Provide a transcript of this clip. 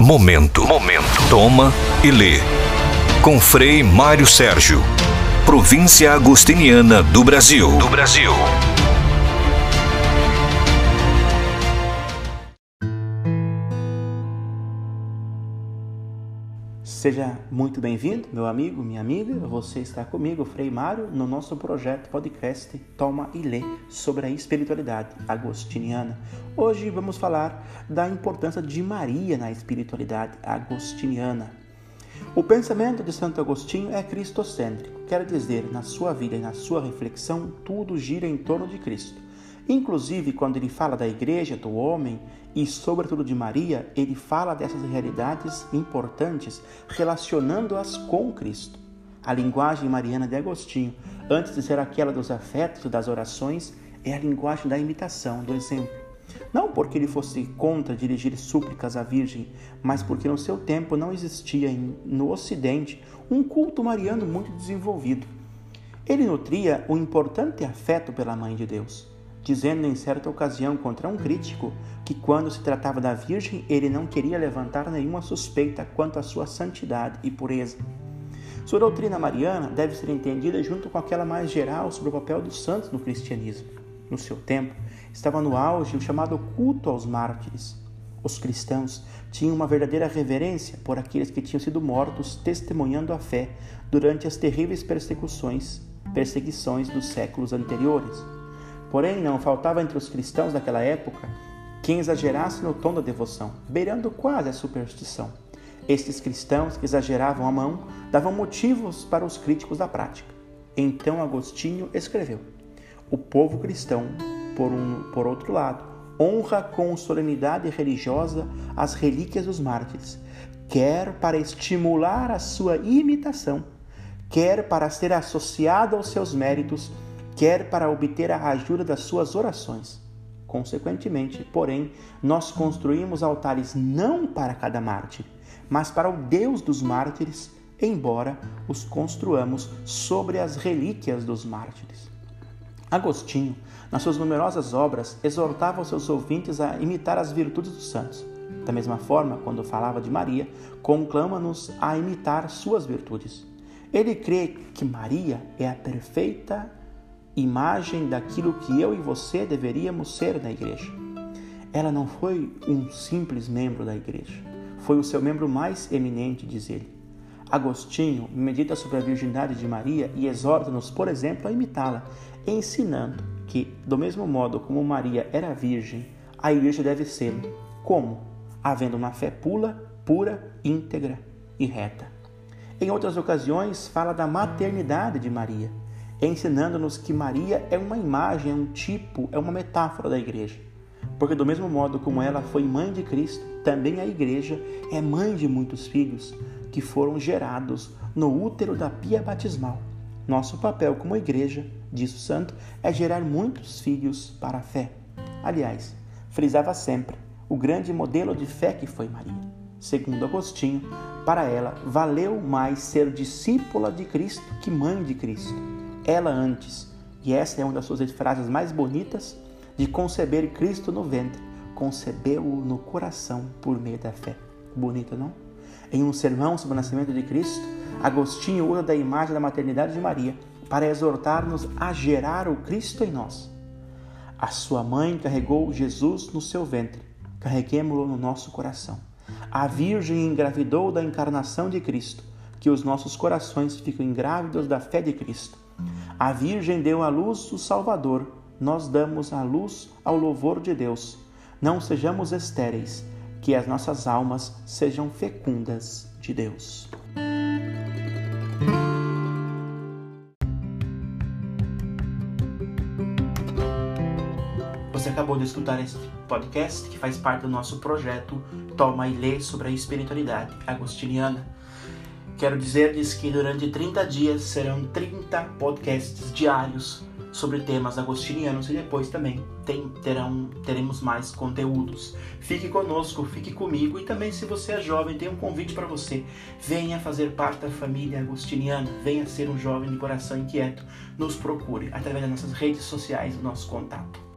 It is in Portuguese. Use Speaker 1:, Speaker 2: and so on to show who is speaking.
Speaker 1: Momento. Momento. Toma e lê. Com Frei Mário Sérgio. Província Agostiniana do Brasil. Do Brasil.
Speaker 2: Seja muito bem-vindo, meu amigo, minha amiga. Você está comigo, Frei Mário, no nosso projeto podcast Toma e Lê sobre a espiritualidade agostiniana. Hoje vamos falar da importância de Maria na espiritualidade agostiniana. O pensamento de Santo Agostinho é cristocêntrico, quer dizer, na sua vida e na sua reflexão, tudo gira em torno de Cristo. Inclusive, quando ele fala da igreja, do homem e, sobretudo, de Maria, ele fala dessas realidades importantes relacionando-as com Cristo. A linguagem mariana de Agostinho, antes de ser aquela dos afetos e das orações, é a linguagem da imitação, do exemplo. Não porque ele fosse contra dirigir súplicas à Virgem, mas porque no seu tempo não existia no Ocidente um culto mariano muito desenvolvido. Ele nutria um importante afeto pela Mãe de Deus dizendo em certa ocasião contra um crítico que, quando se tratava da Virgem, ele não queria levantar nenhuma suspeita quanto à sua santidade e pureza. Sua doutrina mariana deve ser entendida junto com aquela mais geral sobre o papel dos santos no cristianismo. No seu tempo, estava no auge o chamado culto aos mártires. Os cristãos tinham uma verdadeira reverência por aqueles que tinham sido mortos testemunhando a fé durante as terríveis persecuções, perseguições dos séculos anteriores. Porém, não faltava entre os cristãos daquela época quem exagerasse no tom da devoção, beirando quase a superstição. Estes cristãos que exageravam a mão davam motivos para os críticos da prática. Então Agostinho escreveu: O povo cristão, por, um, por outro lado, honra com solenidade religiosa as relíquias dos mártires, quer para estimular a sua imitação, quer para ser associado aos seus méritos quer para obter a ajuda das suas orações. Consequentemente, porém, nós construímos altares não para cada mártir, mas para o Deus dos mártires, embora os construamos sobre as relíquias dos mártires. Agostinho, nas suas numerosas obras, exortava os seus ouvintes a imitar as virtudes dos santos. Da mesma forma, quando falava de Maria, conclama-nos a imitar suas virtudes. Ele crê que Maria é a perfeita imagem daquilo que eu e você deveríamos ser na igreja. Ela não foi um simples membro da igreja, foi o seu membro mais eminente, diz ele. Agostinho medita sobre a virgindade de Maria e exorta-nos, por exemplo, a imitá-la, ensinando que, do mesmo modo como Maria era virgem, a igreja deve ser. Como? Havendo uma fé pura, pura, íntegra e reta. Em outras ocasiões, fala da maternidade de Maria ensinando-nos que Maria é uma imagem, é um tipo, é uma metáfora da igreja. Porque, do mesmo modo como ela foi mãe de Cristo, também a igreja é mãe de muitos filhos que foram gerados no útero da pia batismal. Nosso papel como igreja, diz o santo, é gerar muitos filhos para a fé. Aliás, frisava sempre o grande modelo de fé que foi Maria. Segundo Agostinho, para ela valeu mais ser discípula de Cristo que mãe de Cristo ela antes. E essa é uma das suas frases mais bonitas de conceber Cristo no ventre, concebeu-o no coração por meio da fé. Bonita, não? Em um sermão sobre o nascimento de Cristo, Agostinho usa da imagem da maternidade de Maria para exortar-nos a gerar o Cristo em nós. A sua mãe carregou Jesus no seu ventre, carreguemo-lo no nosso coração. A Virgem engravidou da encarnação de Cristo, que os nossos corações ficam ingrávidos da fé de Cristo. A Virgem deu à luz o Salvador, nós damos a luz ao louvor de Deus. Não sejamos estéreis, que as nossas almas sejam fecundas de Deus. Você acabou de escutar esse podcast que faz parte do nosso projeto Toma e Lê sobre a espiritualidade agostiniana. Quero dizer-lhes que durante 30 dias serão 30 podcasts diários sobre temas agostinianos e depois também tem, terão, teremos mais conteúdos. Fique conosco, fique comigo e também se você é jovem, tem um convite para você. Venha fazer parte da família agostiniana, venha ser um jovem de coração inquieto. Nos procure através das nossas redes sociais, do nosso contato.